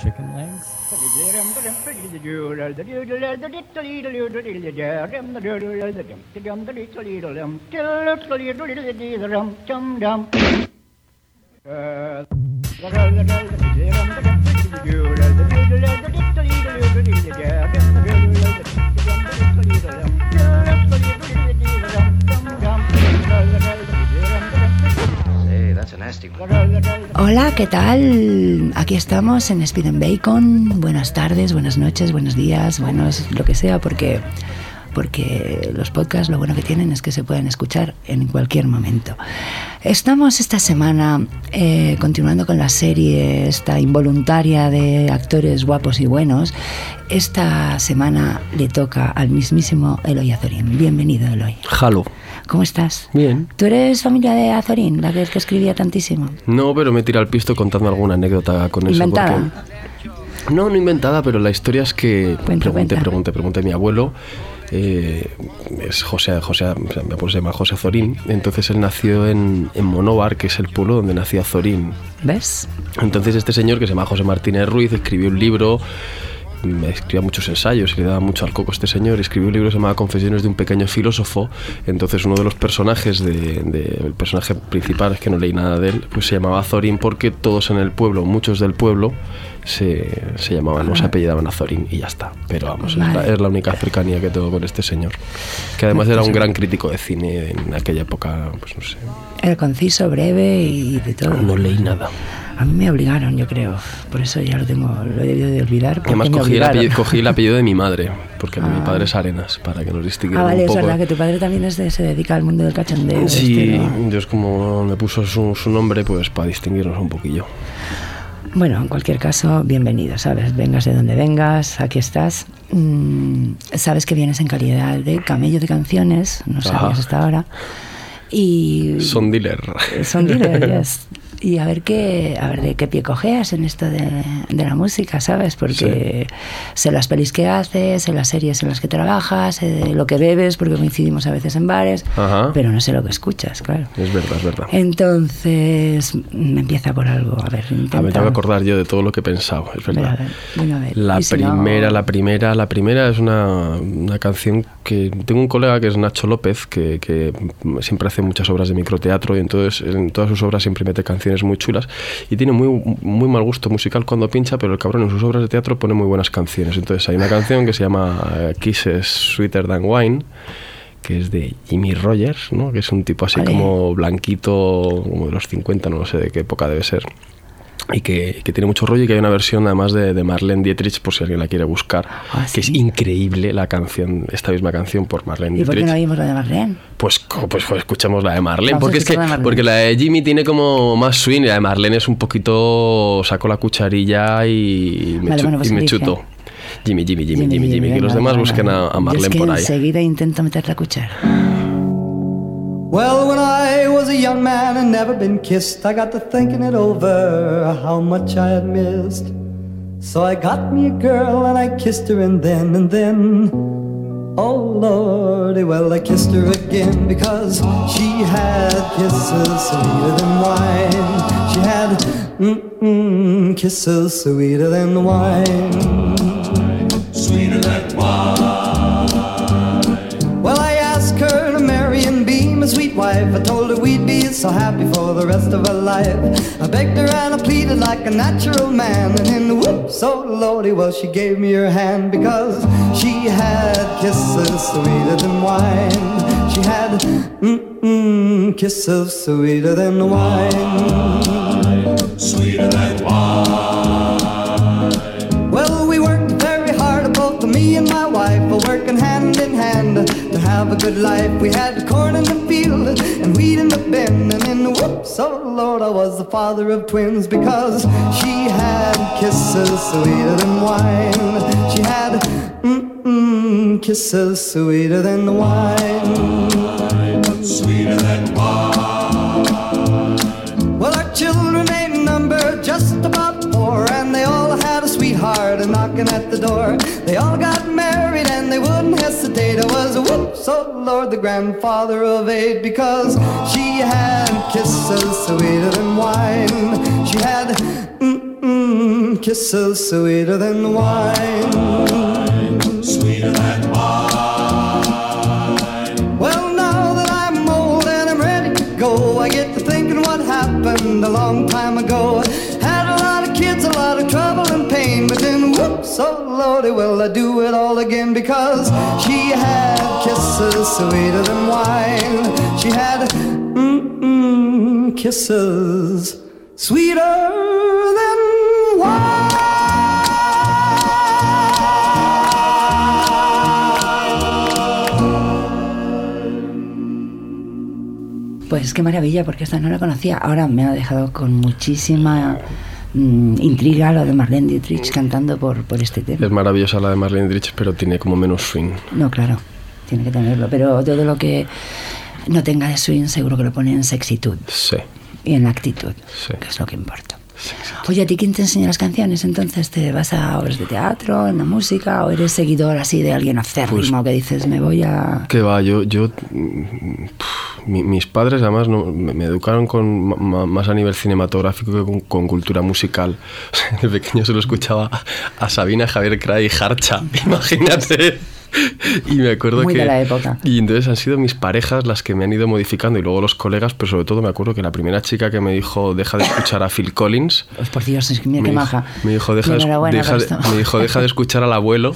chicken legs. Hola, ¿qué tal? Aquí estamos en Speed and Bacon. Buenas tardes, buenas noches, buenos días, buenos lo que sea, porque porque los podcasts lo bueno que tienen es que se pueden escuchar en cualquier momento. Estamos esta semana eh, continuando con la serie esta involuntaria de actores guapos y buenos. Esta semana le toca al mismísimo Eloy Azorín. Bienvenido, Eloy. Jalo. ¿Cómo estás? Bien. ¿Tú eres familia de Azorín, la que, que escribía tantísimo? No, pero me tira al pisto contando alguna anécdota con eso. ¿Inventada? porque- No, no inventada, pero la historia es que Cuenta, pregunté, cuenta. pregunté, pregunté. Mi abuelo eh, es José, José, o sea, mi abuelo se llama José Azorín. Entonces él nació en, en Monóvar, que es el pueblo donde nació Azorín. ¿Ves? Entonces este señor que se llama José Martínez Ruiz escribió un libro, me escribía muchos ensayos y le daba mucho al coco este señor, escribió un libro que se llamaba Confesiones de un pequeño filósofo, entonces uno de los personajes, de, de- el personaje principal, es que no leí nada de él, pues se llamaba Azorín porque todos en el pueblo, muchos del pueblo, se, se llamaban, no se apellidaban Azorín y ya está. Pero vamos, es, la, Vale. es la única cercanía que tengo con este señor, que además era un gran crítico de cine en aquella época, pues no sé, Era conciso, breve y de todo. no leí nada. A mí me obligaron, yo creo. Por eso ya lo tengo, lo he debido de olvidar. Además cogí el, apellido, cogí el apellido de mi madre, porque mi Ah. padre es Arenas, para que nos distinguiera Ah, vale, un es poco. verdad que tu padre también es de- se dedica al mundo del cachondeo. Sí, este, ¿no? Dios como me puso su, su nombre, pues para distinguirnos un poquillo. Bueno, en cualquier caso, bienvenido, ¿sabes? Vengas de donde vengas, aquí estás. Mm, sabes que vienes en calidad de camello de canciones, no sabías hasta ahora. Y Son dealer. son dealer, yes. Y a ver qué, a ver de qué pie cojeas en esto de, de la música, ¿sabes? Porque sé las pelis que haces, sé las series en las que trabajas, sé lo que bebes, porque coincidimos a veces en bares, Ajá. pero no sé lo que escuchas, claro. Es verdad, es verdad. Entonces, mm, empieza por algo, a ver, intenta. A ver, tengo que acordar yo de todo lo que he pensado, es Venga, a verdad. ver, venga, a ver. La si no- primera, la primera, la primera es una, una canción que tengo un colega que es Nacho López, que, que siempre hace muchas obras de microteatro y entonces en todas sus obras siempre mete canciones muy chulas y tiene muy, muy mal gusto musical cuando pincha, pero el cabrón en sus obras de teatro pone muy buenas canciones. Entonces hay una canción que se llama eh, Kisses Sweeter Than Wine que es de Jimmy Rogers, ¿no? que es un tipo así Vale. como blanquito, como de los 50, no sé de qué época debe ser y que, que tiene mucho rollo y que hay una versión además de, de Marlene Dietrich por si alguien la quiere buscar Ah, que es increíble la canción esta misma canción por Marlene ¿Y por qué Dietrich. no oímos la de Marlene? pues, pues, pues escuchemos la de Marlene Vamos porque es que la porque la de Jimmy tiene como más swing y la de Marlene es un poquito saco la cucharilla y me, Vale, chu- bueno, pues y me chuto. Jimmy Jimmy Jimmy Jimmy Jimmy, que venga, los demás busquen a, Marlene es que por ahí. enseguida intento meter la cuchara. Well, when I was a young man and never been kissed, I got to thinking it over, how much I had missed. So I got me a girl and I kissed her, and then, and then, oh lordy, well, I kissed her again because she had kisses sweeter than wine. She had, mm-mm, kisses sweeter than wine. Well, wife. I told her we'd be so happy for the rest of our life. I begged her and I pleaded like a natural man. And in the whoops, so lordy, well, she gave me her hand because she had kisses sweeter than wine. She had mm-mm, kisses sweeter than wine. Wine sweeter than wine. Well, we worked very hard, both me and my wife, working hand in hand to have a good life. We had Lord, I was the father of twins because she had kisses sweeter than wine. She had mm-mm, kisses sweeter than wine. Well, door. They all got married and they wouldn't hesitate. I was a whoops, oh Lord, the grandfather of eight, because she had kisses sweeter than wine. She had mm-mm, kisses sweeter than wine. Sweeter than wine. Well, now that I'm old and I'm ready to go, I get to thinking what happened a long time ago. Oh lordy, will I do it all again because she had kisses sweeter than wine. She had mm-mm, kisses sweeter than Pues qué maravilla, porque esta no la conocía. Ahora me ha dejado con muchísima mm, intriga lo de Marlene Dietrich cantando por, por este tema. Es maravillosa la de Marlene Dietrich, pero tiene como menos swing. No, claro, tiene que tenerlo. Pero todo lo que no tenga de swing seguro que lo pone en sexitud Sí. y en actitud, Sí. que es lo que importa. Oye, ¿a ti quién te enseña las canciones? Entonces, ¿te vas a obras de teatro, en la música, o eres seguidor así de alguien acérrimo Pues que dices, me voy a... Que va, yo, yo mm, mis padres además no, me, educaron con más a nivel cinematográfico que con, con cultura musical. De pequeño solo escuchaba a Sabina, Javier Cray y Harcha, imagínate. Y me acuerdo Muy que... de la época. Y entonces han sido mis parejas las que me han ido modificando y luego los colegas, pero sobre todo me acuerdo que la primera chica que me dijo deja de escuchar a Phil Collins Pues por Dios, es que mira me qué dijo- maja. Me dijo, deja, de, deja me dijo, deja de escuchar al abuelo.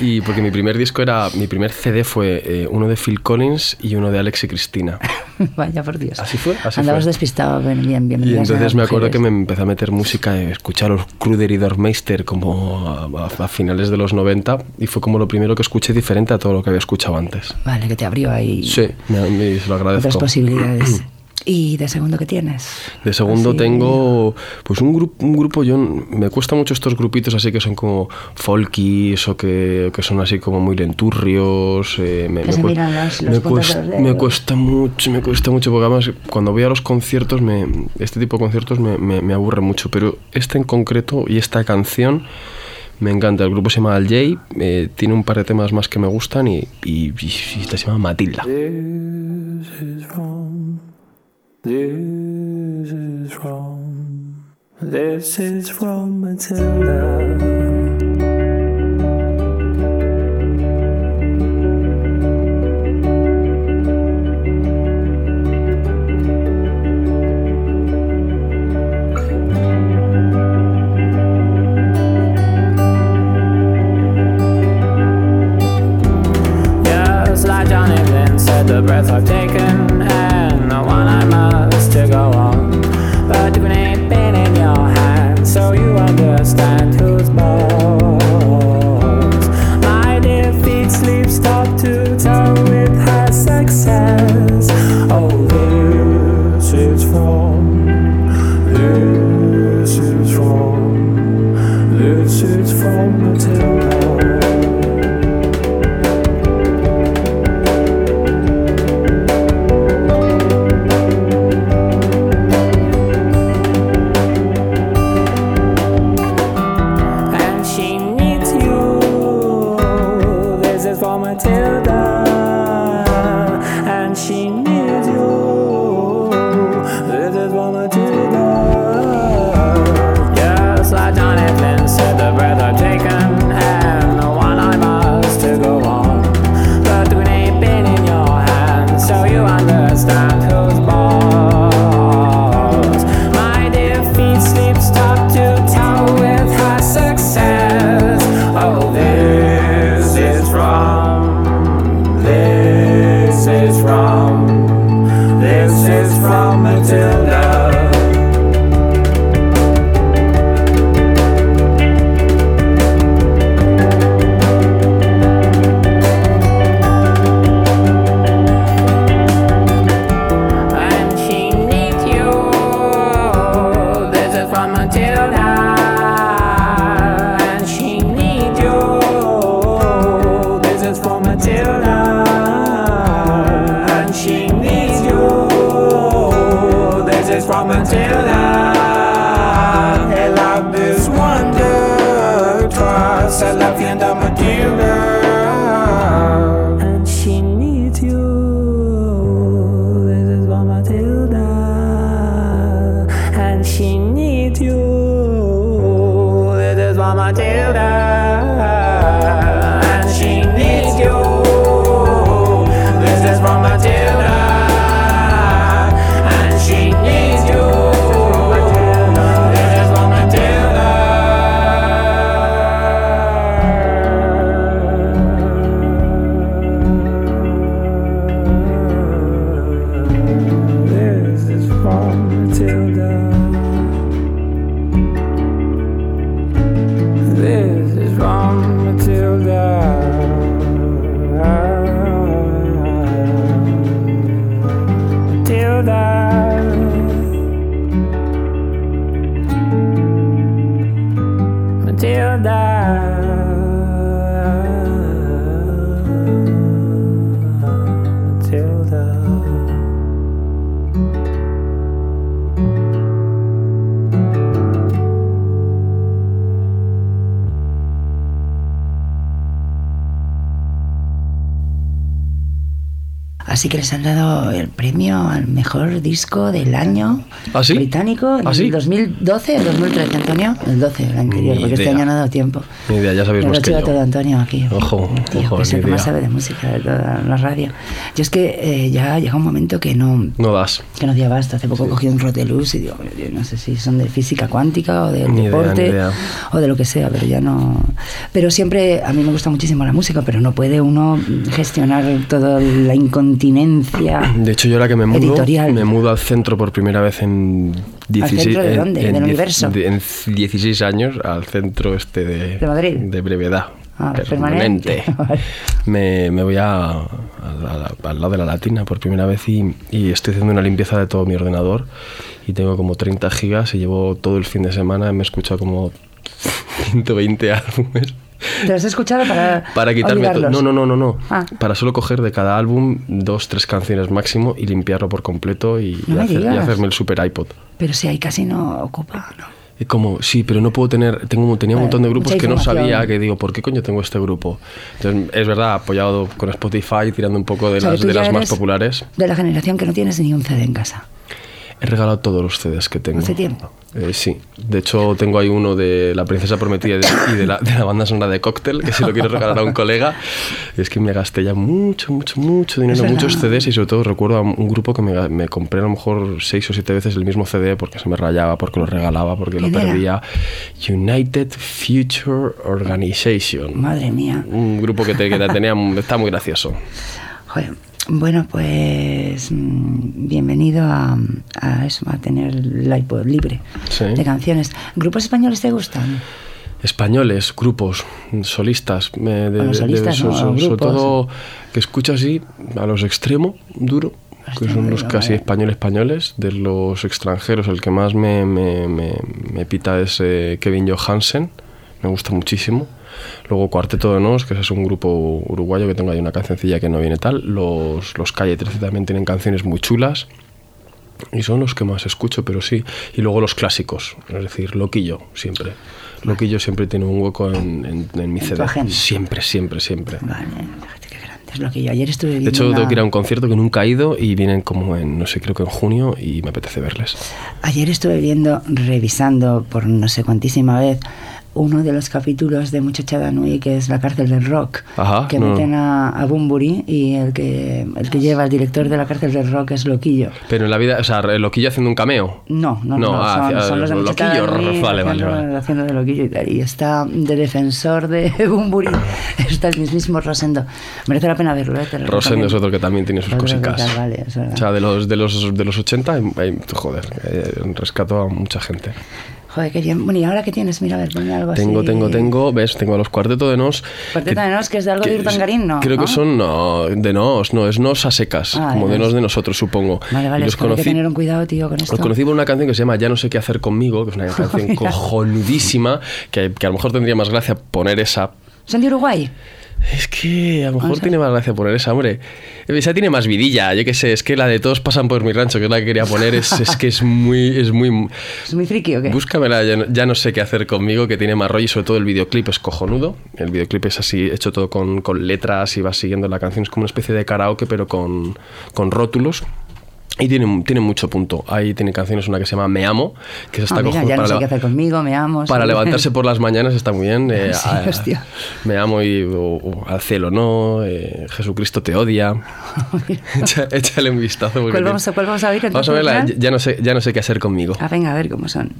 Y porque mi primer disco era, mi primer CD fue eh, uno de Phil Collins y uno de Alex y Cristina. Vaya por Dios. Así fue, así Andabas fue. despistado, bien, bien, bien. Y entonces me acuerdo que me empecé a meter música, escuchar los Kruder y Dorfmeister como a, a- a finales de los 90 y fue como lo primero que escuché diferente a todo lo que había escuchado antes. Vale, que te abrió ahí Sí, me, me- se lo otras agradezco. posibilidades. ¿Y de segundo qué tienes? De segundo Así- tengo pues un grupo, un grupo yo me cuesta mucho estos grupitos así que son como folkies o que, que son así como muy lenturrios. eh, me, Que se cu- miran las- los me cuesta, de los me cuesta mucho, me cuesta mucho porque además cuando voy a los conciertos, me, este tipo de conciertos me, me, me aburre mucho, pero este en concreto y esta canción me encanta. El grupo se llama Al Jay, eh, tiene un par de temas más que me gustan y, y, y esta se llama Matilda. This is. This is from. This is from Matilda. The breath I've taken this is from Matilda. Les han dado el premio al mejor disco del año ¿Ah, sí? británico en ¿Ah, sí? el 2012 el 2013, Antonio. El 12, el anterior, Ni porque este idea. año no ha dado tiempo. Ni idea, ya sabéis más que yo. todo Antonio aquí. Ojo, Tío, ojo, que es el que más sabe de música de toda la radio. Yo es que eh, ya llega un momento que no, No das. que no hacía basta. Hace poco cogí un roteluz y digo, yo no sé si son de física cuántica o del Ni deporte idea. o de lo que sea, pero ya no. Pero siempre, a mí me gusta muchísimo la música, pero no puede uno gestionar toda la incontinencia. De hecho, yo ahora que me mudo, Editorial. me mudo al centro por primera vez en 16 centro de en- dónde? en ¿Del diez- universo? de- en 16 años al centro este de, ¿De Madrid? de brevedad. Ah, permanente. Me, me voy a, al lado de la latina por primera vez y, y estoy haciendo una limpieza de todo mi ordenador y tengo como 30 gigas y llevo todo el fin de semana, me he escuchado como 120 álbumes. ¿Te los has escuchado para, Para quitarme? No, no, no, no, no. Ah. Para solo coger de cada álbum dos, tres canciones máximo y limpiarlo por completo y, No y hacer- y hacerme el super iPod. Pero si ahí casi no ocupa, ¿no? Como, sí, pero no puedo tener, tengo, tenía un montón de grupos que no sabía, que digo, ¿por qué coño tengo este grupo? Entonces, es verdad, apoyado con Spotify, tirando un poco de O sea, que las, de las más populares. De la generación que no tienes ni un CD en casa. He regalado todos los CDs que tengo. ¿Hace tiempo? Eh, sí, de hecho tengo ahí uno de La Princesa Prometida y de, y de la, de la banda sonora de Cóctel, que si lo quiero regalar a un colega. Es que me gasté ya mucho, mucho, mucho dinero, muchos. CDs y sobre todo recuerdo a un grupo que me, me compré a lo mejor seis o siete veces el mismo CD porque se me rayaba, porque lo regalaba, porque lo perdía. United Future Organization. Madre mía. Un grupo que, te- que te tenía, está muy gracioso. Joder. Bueno, pues mm, bienvenido a, a eso, a tener el iPod libre Sí. de canciones. ¿Grupos españoles te gustan? Españoles, grupos, solistas, eh, de, Bueno, de- solistas, de- no, so- so- sobre todo que escucho así a los extremo duro, que son los casi españoles españoles, de los extranjeros el que más me, me, me- me pita es eh, Kevin Johansen, me gusta muchísimo. Luego Cuarteto de Nos, que ese es un grupo uruguayo que tengo ahí una cancioncilla que no viene tal. Los, los Calle 13 también tienen canciones muy chulas. Y son los que más escucho, pero sí. Y luego los clásicos, es decir, Loquillo, siempre. Loquillo siempre tiene un hueco en, en- en mi CD. Siempre, siempre, siempre. Vale, fíjate qué grande. Es lo que yo ayer estuve De viendo. hecho, una- tengo que ir a un concierto que nunca he ido y vienen como en, no sé, creo que en junio y me apetece verles. Ayer estuve viendo, revisando por no sé cuantísima vez, uno de los capítulos de Muchachada Nui, que es la cárcel del rock, Ajá, que no. meten a, a Bumburi y el que, el que lleva, el director de la cárcel del rock es Loquillo. Pero en la vida, o sea, Loquillo haciendo un cameo. No, no, No, no, ah, son, hacia- son los de Muchachada Loquillo, Nui vale, vale, haciendo, vale. haciendo de Loquillo y tal. Y está de defensor de Bumburi, está el mismísimo Rosendo. Merece la pena verlo, ¿eh? Rosendo es otro que también tiene sus cositas. tal, vale, o sea, de los, de los, de los 80, hay- hay- joder, eh, rescato a mucha gente. Joder, qué bien. Bueno, ¿y ahora qué tienes? Mira, a ver, ponme algo Tengo, así. tengo, tengo, ves, tengo a los Cuarteto de Nos. Cuarteto de Nos, que es de algo de que- Urdangarín, ¿no? Creo ¿no? que son, no, de Nos, no, es Nos a secas, Ah, como de de Nos. De nosotros, supongo. Vale, vale, Y es que hay que tener un cuidado, tío, con esto. Los conocí por una canción que se llama Ya no sé qué hacer conmigo, que es una canción cojonudísima, que, que a lo mejor tendría más gracia poner esa. ¿Son de Uruguay? Es que a lo mejor tiene más gracia poner esa, hombre. Esa tiene más vidilla, yo qué sé, es que la de todos pasan por mi rancho, que es la que quería poner, es, es que es muy, es muy... ¿Es muy friki o qué? Búscamela, ya no, ya no sé qué hacer conmigo, que tiene más rollo y sobre todo el videoclip es cojonudo. El videoclip es así, hecho todo con, con letras y vas siguiendo la canción, es como una especie de karaoke, pero con, con rótulos. Y tiene, tiene mucho punto. Ahí tiene canciones, una que se llama Me Amo, que está Ah, mira, ya no sé qué hacer conmigo, me amo. Para sí. levantarse por las mañanas está muy bien. eh, Sí, a- hostia. me amo y o- o al cielo no. eh, Jesucristo te odia. Echa- Échale un vistazo. ¿Cuál vamos a- cuál vamos a oír, Vamos a entonces, ver la- Fran? ya, no sé, ya no sé qué hacer conmigo. Ah, venga, a ver cómo son.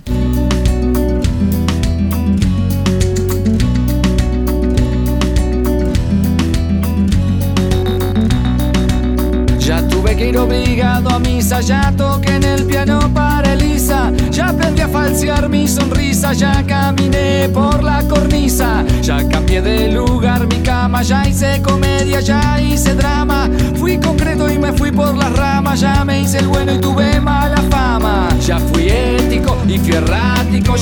Ya toqué en el piano para Elisa, ya aprendí a falsear mi sonrisa, ya caminé por la cornisa, ya cambié de lugar mi cama, ya hice comedia, ya hice drama, fui concreto y me fui por las ramas, ya me hice el bueno y tuve mala fama, ya fui ético y fui errático,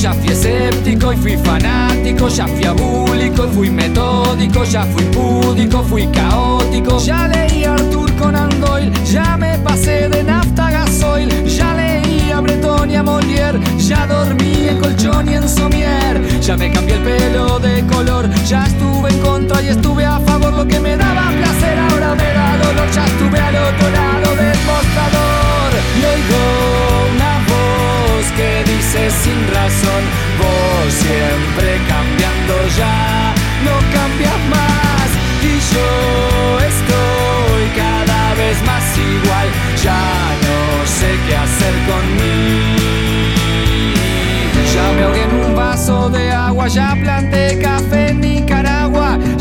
ya fui escéptico y fui fanático, ya fui abúlico y fui metódico, ya fui púdico, fui caótico, ya leí Arthur Conan Doyle, ya me pasé de nafta gasoil, ya leí a Breton y a Molière, ya dormí en colchón y en somier, ya me cambié el pelo de color, ya estuve en contra y estuve a favor, lo que me daba placer ahora me da dolor, ya estuve al otro lado del mostrador. Y oigo que dice sin razón, vos siempre cambiando ya, no cambias más. Y yo estoy cada vez más igual, ya no sé qué hacer conmigo. Ya me ahogué en un vaso de agua, ya planté café en Nicaragua,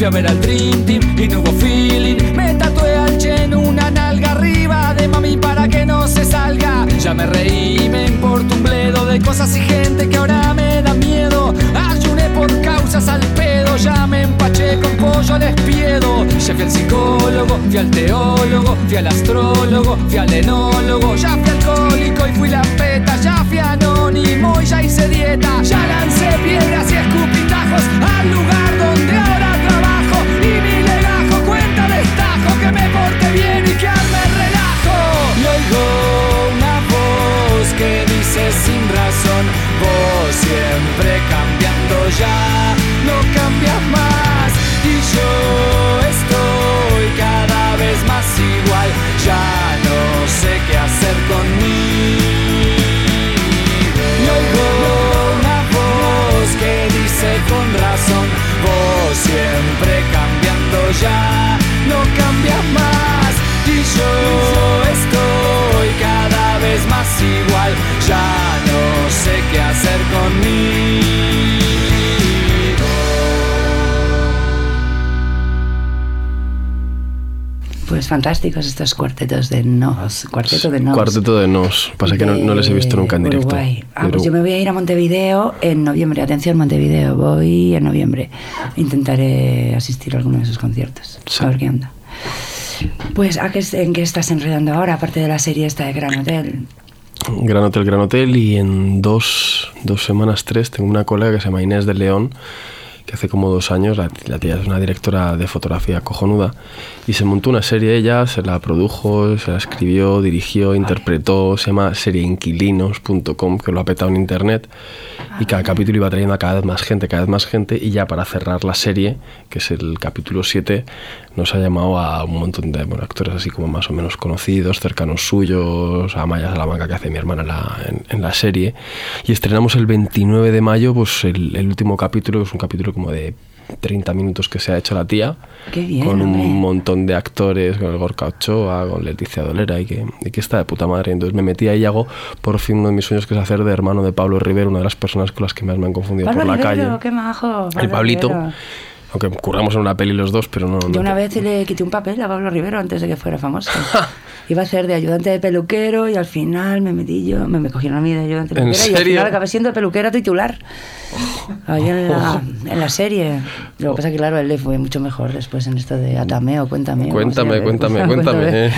fui a ver al Dream Team y no hubo feeling. Me tatué al Chen una nalga arriba de mami para que no se salga. Ya me reí, me importa un bledo de cosas y gente que ahora me da miedo. Ayuné por causas al pedo, ya me empaché con pollo al espiedo. Ya fui al psicólogo, fui al teólogo, fui al astrólogo, fui al enólogo. Ya fui alcohólico y fui la peta, fantásticos estos cuartetos de nos. Cuarteto de nos. Cuarteto de Nos. Pasa que no, no les he visto nunca en directo. Uruguay. Ah, pues yo me voy a ir a Montevideo en noviembre. Atención, Montevideo. Voy en noviembre. Intentaré asistir a alguno de sus conciertos. Sí. A ver qué onda. Pues, ¿a qué, ¿en qué estás enredando ahora, aparte de la serie esta de Gran Hotel? Gran Hotel, Gran Hotel y en dos, dos semanas, tres, tengo una colega que se llama Inés de León que hace como dos años, la, la tía es una directora de fotografía cojonuda, y se montó una serie ella, se la produjo, se la escribió, dirigió, interpretó, se llama serieinquilinos.com, que lo ha petado en internet, y cada capítulo iba trayendo a cada vez más gente, cada vez más gente, y ya para cerrar la serie, que es el capítulo 7, nos ha llamado a un montón de bueno, actores así como más o menos conocidos, cercanos suyos, a Maya Salamanca que hace mi hermana en la, en, en la serie. Y estrenamos el 29 de mayo pues el, el último capítulo, es un capítulo como de 30 minutos que se ha hecho la tía, Qué bien, con hombre. un montón de actores, con el Gorka Ochoa, con Leticia Dolera, y que, y que está de puta madre. Entonces me metí ahí y hago por fin uno de mis sueños, que es hacer de hermano de Pablo Rivero, una de las personas con las que más me han confundido Pablo por la Rivero, calle. qué majo. El Pablo Pablito, Rivero. Aunque curramos en una peli los dos, pero no... Yo no una te- vez le quité un papel a Pablo Rivero antes de que fuera famoso. Iba a ser de ayudante de peluquero y al final me metí yo, me, me cogieron a mí de ayudante de ¿En peluquero y al final acabé siendo peluquera titular. Ahí en la, en la serie. Lo que pasa que claro, él le fue mucho mejor después en esto de Atame o Cuéntame. Cuéntame, se llame. cuéntame, cuéntame.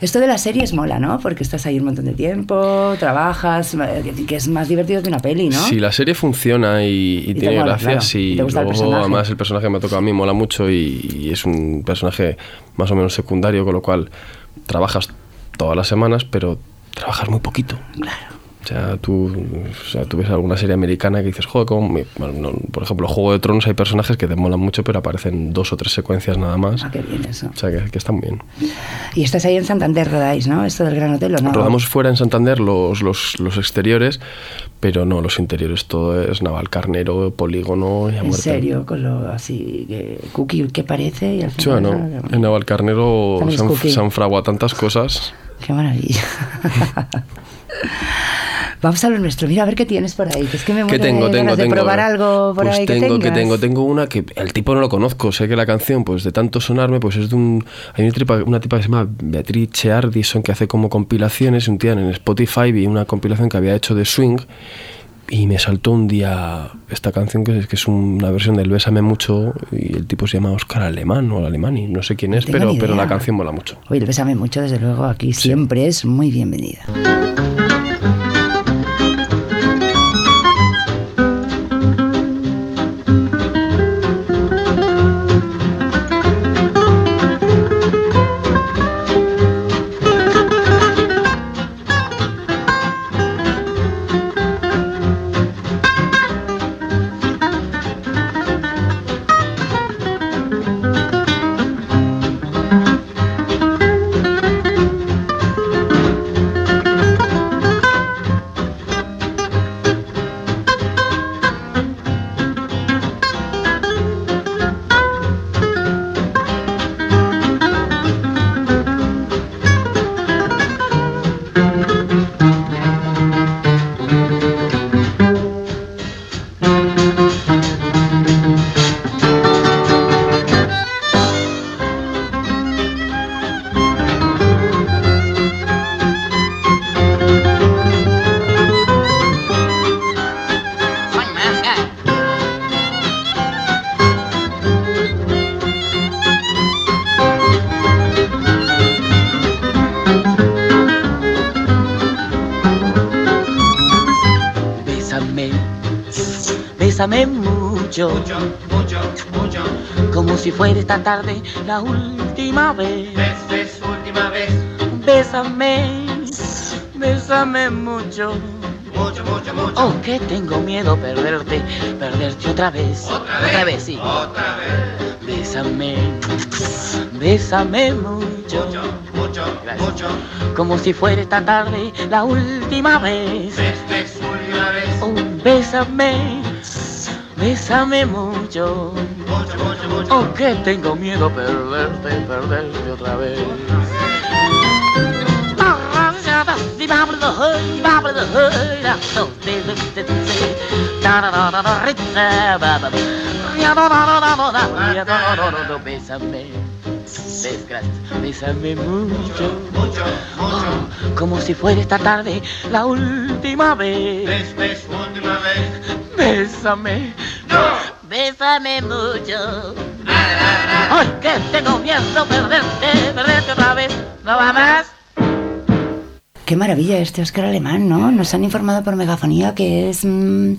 Esto de las series mola, ¿no? Porque estás ahí un montón de tiempo, trabajas, eh, que es más divertido que una peli, ¿no? Si la serie funciona y, y tiene gracia, claro. sí. Te gusta el luego, personaje. además, el personaje que me ha tocado a mí mola mucho y, y es un personaje más o menos secundario, con lo cual trabajas todas las semanas, pero trabajas muy poquito. Claro. O sea, tú, o sea, tú ves alguna serie americana que dices, joder, ¿cómo me-?" Bueno, no, por ejemplo, Juego de Tronos hay personajes que te molan mucho, pero aparecen dos o tres secuencias nada más. Ah, qué bien eso. O sea, que, que está muy bien. Y estás ahí en Santander, rodáis, ¿no? Esto del Gran Hotel, ¿o no? Rodamos fuera en Santander los, los, los exteriores, pero no los interiores. Todo es Navalcarnero, polígono y a En muerte. serio, con lo así que cookie que parece y al Sí, final... bueno, en Navalcarnero También es se han, se han fraguado tantas cosas. Qué maravilla. Vamos a lo nuestro. Mira, a ver qué tienes por ahí. Que es que me ¿Qué muero tengo? de Tengo, de tengo. probar algo por pues ahí tengo, que tengo, tengo una que el tipo no lo conozco. Sé que la canción, pues de tanto sonarme, pues es de un. Hay una tipa, una tipa que se llama Beatriz Cheardison que hace como compilaciones. Un día en Spotify vi una compilación que había hecho de swing. Y me saltó un día esta canción que es, que es una versión del Bésame Mucho y el tipo se llama Oscar Alemán o Alemani, no sé quién es, tengo pero, pero la canción mola mucho. Oye, el Bésame mucho, desde luego, aquí siempre es muy bienvenida. Como si fuera esta tarde la última vez. Última vez. Bésame, bésame mucho. Mucho, mucho, mucho. Oh, que tengo miedo perderte, perderte otra vez. Otra vez. sí. Otra vez. Bésame, bésame mucho, Mucho, mucho, Gracias. mucho. como si fuera esta tarde la última vez. Ves, ves, última vez. Oh, bésame, bésame mucho. Oh, que tengo miedo perderte, perderte otra vez. Bésame, bésame mucho, Mucho, mucho. Oh, como si fuera esta tarde la última vez. Vez. Bésame, mucho. Más. Qué maravilla este Oscar Alemán, ¿no? Nos han informado por megafonía que es mm,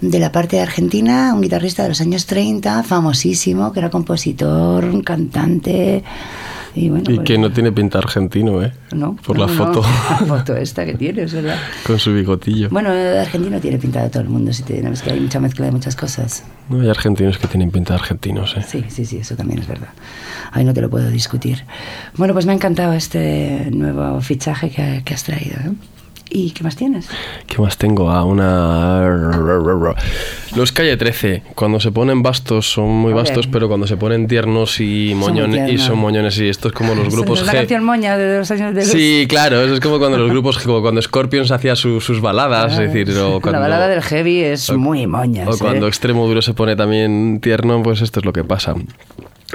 de la parte de Argentina, un guitarrista de los años 30, famosísimo, que era compositor, cantante. Y, bueno, Y pues- que no tiene pinta argentino, ¿eh? No, Por no, la no, foto. La foto esta que tiene, es verdad. Con su bigotillo. Bueno, argentino tiene pinta de todo el mundo, si tenemos que hay mucha mezcla de muchas cosas. No hay argentinos que tienen pinta de argentinos, ¿eh? Sí, sí, sí, eso también es verdad. Ahí no te lo puedo discutir. Bueno, pues me ha encantado este nuevo fichaje que, que has traído. ¿eh? ¿Y qué más tienes? ¿Qué más tengo? Ah, una... Los Calle 13, cuando se ponen bastos son muy Joder. bastos, pero cuando se ponen tiernos y moñones, y tiernos. son moñones, y esto es como los grupos la G. canción moña de los años de los... Sí, claro, eso es como cuando los grupos, como cuando Scorpions hacía su- sus baladas, es decir, o cuando, la balada del heavy es o- muy moña. o cuando Extremo Duro se pone también tierno, pues esto es lo que pasa.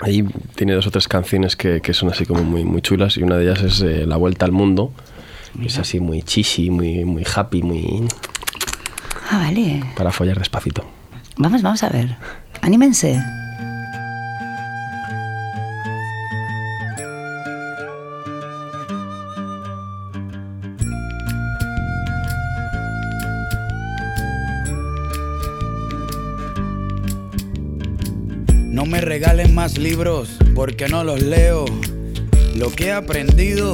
Ahí tiene dos o tres canciones que, que son así como muy, muy chulas y una de ellas es eh, La Vuelta al Mundo. Es así muy cheesy, muy, muy happy, muy Ah, vale. para follar despacito. Vamos, vamos a ver. Anímense. No me regalen más libros porque no los leo. Lo que he aprendido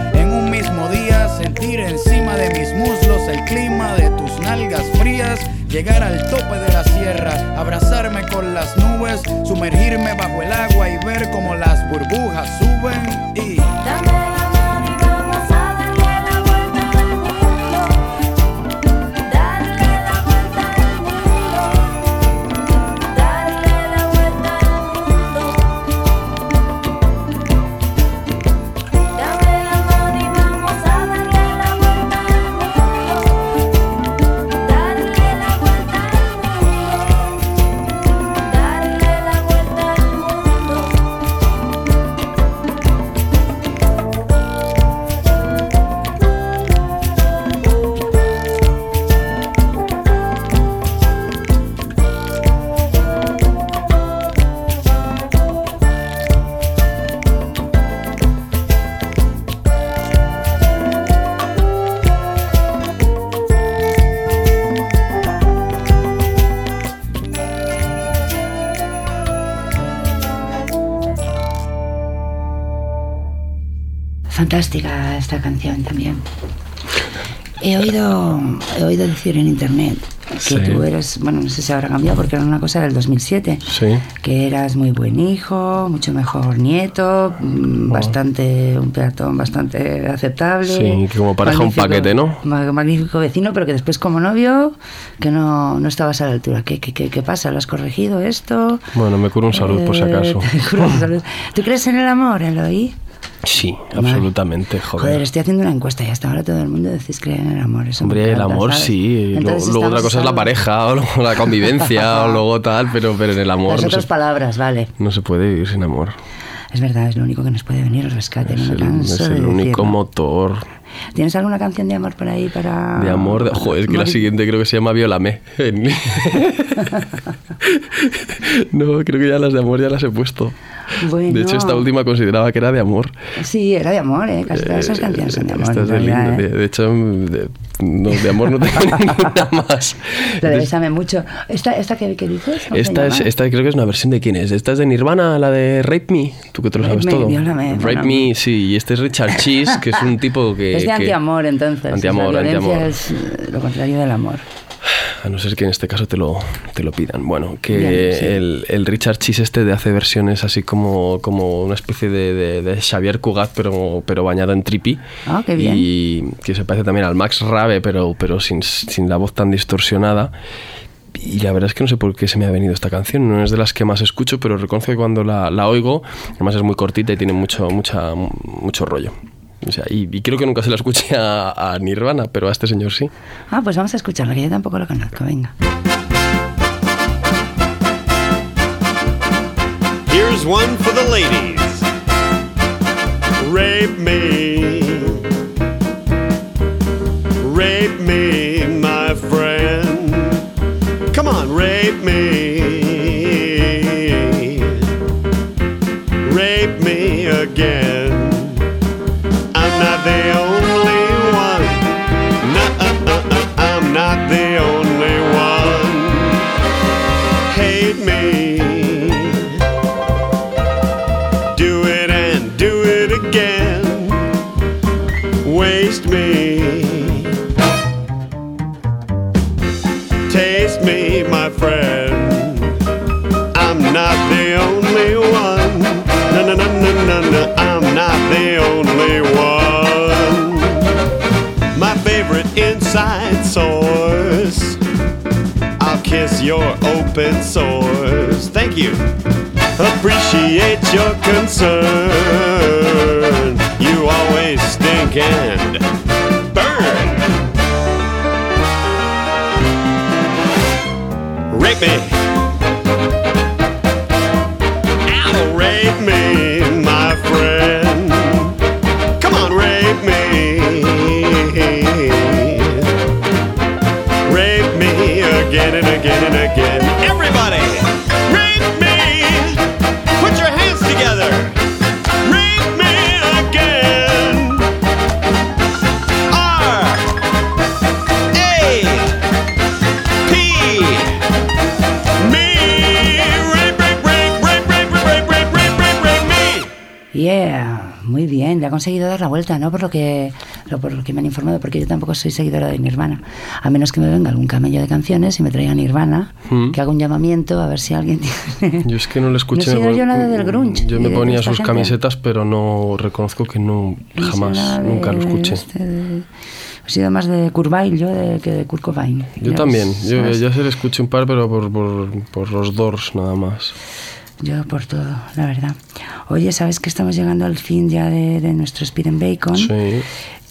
en un mismo día, sentir encima de mis muslos el clima de tus nalgas frías. Llegar al tope de la sierra, abrazarme con las nubes, sumergirme bajo el agua y ver cómo las burbujas suben y esta canción también. He oído, he oído decir en internet que Sí. tú eres, bueno, no sé si habrá cambiado porque era una cosa del 2007, Sí. que eras muy buen hijo, mucho mejor nieto, mm, bastante, un peatón bastante aceptable. Sí, que como pareja un paquete, ¿no? ma- Magnífico vecino, pero que después como novio, que no, no estabas a la altura. ¿Qué, qué, qué, qué pasa? ¿Lo has corregido esto? Bueno, me curo un salud por si Eh, acaso. te curo un salud. ¿Tú crees en el amor, Eloy? Sí, absolutamente, joder. Joder, estoy haciendo una encuesta y hasta ahora todo el mundo decís creer en el amor. Eso me Hombre, el amor ¿sabes? sí, luego, Entonces luego otra cosa es la pareja, o luego la convivencia, o luego tal, pero, pero en el amor Las no otras se, palabras, vale. no se puede vivir sin amor. Es verdad, es lo único que nos puede venir el rescate. no Es me el, canso es de el único decirlo. motor ¿Tienes alguna canción de amor por ahí para...? de amor. De, joder, es que la siguiente creo que se llama Violame. no, creo que ya las de amor ya las he puesto. Bueno. De hecho, esta última consideraba que era de amor. Sí, era de amor, ¿eh? Casi todas esas Eh, canciones son de amor. Esta es de, realidad, lindo, ¿eh? de, de hecho, de, no, de amor no tengo ninguna más. La de Bésame mucho. ¿Esta, esta que, que dices? ¿Cómo se esta, es, esta creo que es una versión de quién es. Esta es de Nirvana, la de Rape Me. Tú que te lo Rape sabes Me, todo. viólame, Rape bueno. Me, sí. Y este es Richard Cheese, que es un tipo que. es de antiamor, entonces. Antiamor, antiamor. es lo contrario del amor. A no ser que en este caso te lo, te lo pidan. Bueno, que Bien, sí. el, el Richard Cheese este de hace versiones así como, como una especie de, de- de Xavier Cugat, pero, pero bañado en trippy. Ah, qué bien. Y que se parece también al Max Rabe, pero, pero sin, sin la voz tan distorsionada. Y la verdad es que no sé por qué se me ha venido esta canción. No es de las que más escucho, pero reconozco que cuando la, la oigo, además es muy cortita y tiene mucho, mucha, mucho rollo. O sea, y, y creo que nunca se la escuché a, a Nirvana, pero a este señor sí. Ah, pues vamos a escucharla, que yo tampoco lo conozco. Venga. Here's one for the ladies. Rape me. Rape me, my friend. Come on, rape me. Rape me again. they inside source. I'll kiss your open sores. Thank you. Appreciate your concern. You always stink and burn. Rape me. Conseguido dar la vuelta, ¿no? Por lo que, por lo que me han informado, porque yo tampoco soy seguidora de Nirvana. A menos que me venga algún camello de canciones y me traiga Nirvana, Mm. que haga un llamamiento a ver si alguien tiene. Yo es que no le escuché. No yo nada del grunge Yo me ponía sus gente. camisetas, pero no reconozco que no jamás, de nunca lo escuché. este de- he sido más de Curvail yo de, que de Kurt Cobain. Yo Ya también. Yo, ¿sabes? yo se le escuché un par, pero por, por, por los Doors nada más. Yo por todo, la verdad. Oye, ¿sabes que estamos llegando al fin ya de, de nuestro Speed and Bacon? Sí.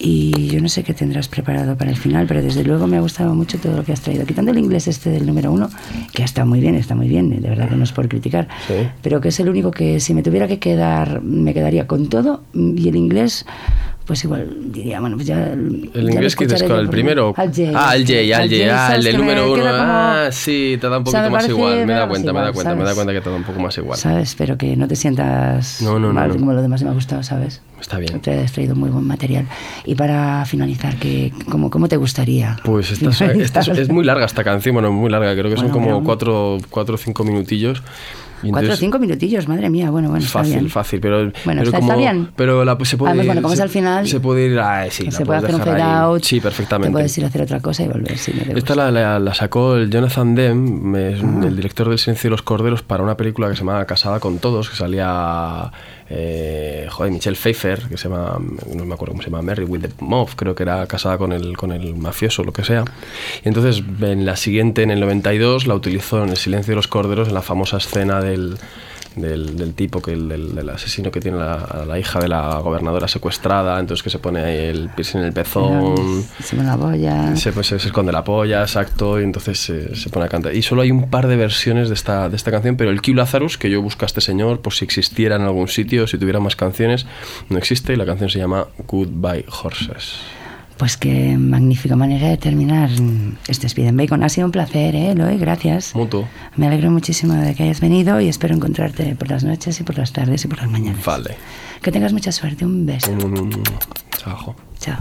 Y yo no sé qué tendrás preparado para el final, pero desde luego me ha gustado mucho todo lo que has traído. Quitando el inglés este del número uno, que está muy bien, está muy bien, de verdad que no es por criticar, Sí. pero que es el único que si me tuviera que quedar, me quedaría con todo y el inglés, pues igual diría, bueno, pues ya... ¿El inglés que dices con el primero? Al J. Ah, el J, al J, ah, ¿sabes el del número uno. Ah, sí, te da un poquito más igual. Me da cuenta, me da igual, cuenta, me da ¿sabes? cuenta que te da un poco más igual. ¿Sabes? Pero que no te sientas no, no, mal no. como lo demás me ha gustado, ¿sabes? Está bien. Te has traído muy buen material. Y para finalizar, ¿qué, cómo, ¿cómo te gustaría? Pues esta, es- esta es, es muy larga esta canción, bueno, muy larga, creo que son Bueno, como pero- cuatro, cuatro o cinco minutillos. Y Cuatro o entonces- cinco minutillos, madre mía. Bueno, bueno, está fácil, bien. fácil, pero, Bueno, pero está- como, está bien. pero la, se puede Además, bueno, como es se- al final, se puede ir a, sí, se puede hacer un fade out. Sí, Te perfectamente. puedes ir a hacer otra cosa y volver. Si no te Esta la, la- la sacó el Jonathan Demme, es Ah. el director del Silencio de los Corderos, para una película que se llama Casada con Todos, que salía, eh, joder, Michelle Pfeiffer, que se llama, no me acuerdo cómo se llama, Mary with the Mob, creo que era casada con el, con el mafioso, lo que sea. Y entonces en la siguiente, en el 92, la utilizó en El Silencio de los Corderos, en la famosa escena del... Del, del tipo que el, del, del asesino que tiene la, a la hija de la gobernadora secuestrada entonces que se pone ahí el piercing en el pezón Se me la se, pues, se esconde la polla, exacto, y entonces se, se pone a cantar. Y solo hay un par de versiones de esta, de esta canción, pero el Q Lazarus, que yo busco a este señor por si existiera en algún sitio, si tuviera más canciones, no existe, y la canción se llama Goodbye Horses. Pues qué magnífica manera de terminar este Speed and Bacon. Ha sido un placer, ¿eh, Eloy? Gracias. Mutuo. Me alegro muchísimo de que hayas venido y espero encontrarte por las noches y por las tardes y por las mañanas. Vale. Que tengas mucha suerte. Un beso. Un, un, un, chao. Chao.